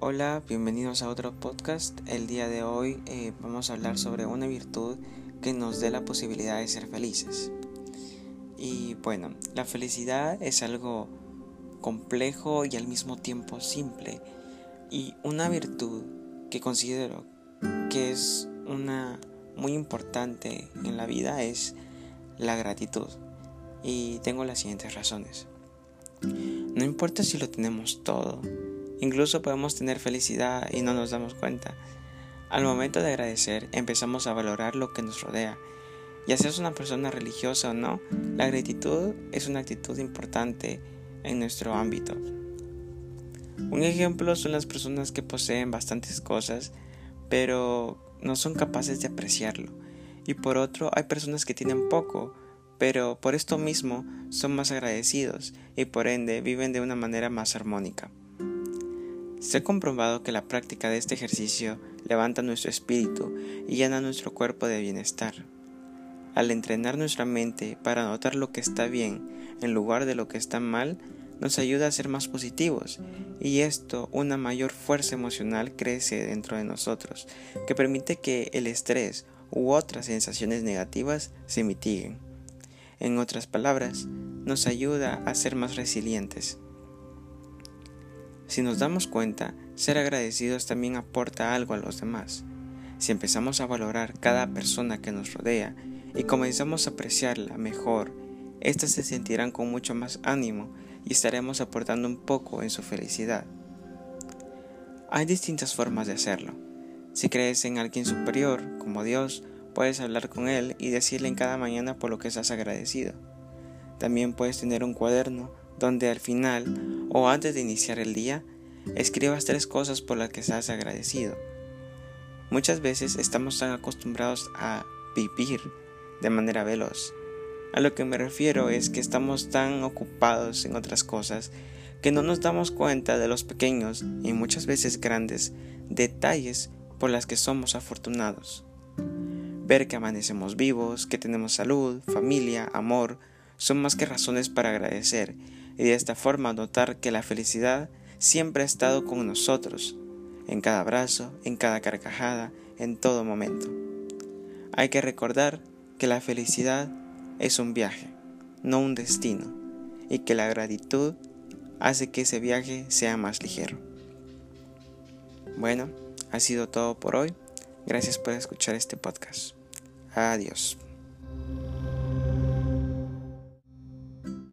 Hola, bienvenidos a otro podcast. El día de hoy eh, vamos a hablar sobre una virtud que nos dé la posibilidad de ser felices. Y bueno, la felicidad es algo complejo y al mismo tiempo simple. Y una virtud que considero que es una muy importante en la vida es la gratitud. Y tengo las siguientes razones. No importa si lo tenemos todo, incluso podemos tener felicidad y no nos damos cuenta. Al momento de agradecer empezamos a valorar lo que nos rodea. Ya seas una persona religiosa o no, la gratitud es una actitud importante en nuestro ámbito. Un ejemplo son las personas que poseen bastantes cosas, pero no son capaces de apreciarlo. Y por otro, hay personas que tienen poco, pero por esto mismo son más agradecidos y por ende viven de una manera más armónica. Se ha comprobado que la práctica de este ejercicio levanta nuestro espíritu y llena nuestro cuerpo de bienestar. Al entrenar nuestra mente para notar lo que está bien en lugar de lo que está mal, nos ayuda a ser más positivos y esto una mayor fuerza emocional crece dentro de nosotros que permite que el estrés u otras sensaciones negativas se mitiguen. En otras palabras, nos ayuda a ser más resilientes. Si nos damos cuenta, ser agradecidos también aporta algo a los demás. Si empezamos a valorar cada persona que nos rodea y comenzamos a apreciarla mejor, éstas se sentirán con mucho más ánimo y estaremos aportando un poco en su felicidad. Hay distintas formas de hacerlo. Si crees en alguien superior, como Dios, Puedes hablar con él y decirle en cada mañana por lo que estás agradecido. También puedes tener un cuaderno donde al final o antes de iniciar el día escribas tres cosas por las que estás agradecido. Muchas veces estamos tan acostumbrados a vivir de manera veloz. A lo que me refiero es que estamos tan ocupados en otras cosas que no nos damos cuenta de los pequeños y muchas veces grandes detalles por las que somos afortunados. Ver que amanecemos vivos, que tenemos salud, familia, amor, son más que razones para agradecer y de esta forma notar que la felicidad siempre ha estado con nosotros, en cada abrazo, en cada carcajada, en todo momento. Hay que recordar que la felicidad es un viaje, no un destino, y que la gratitud hace que ese viaje sea más ligero. Bueno, ha sido todo por hoy. Gracias por escuchar este podcast. Adiós.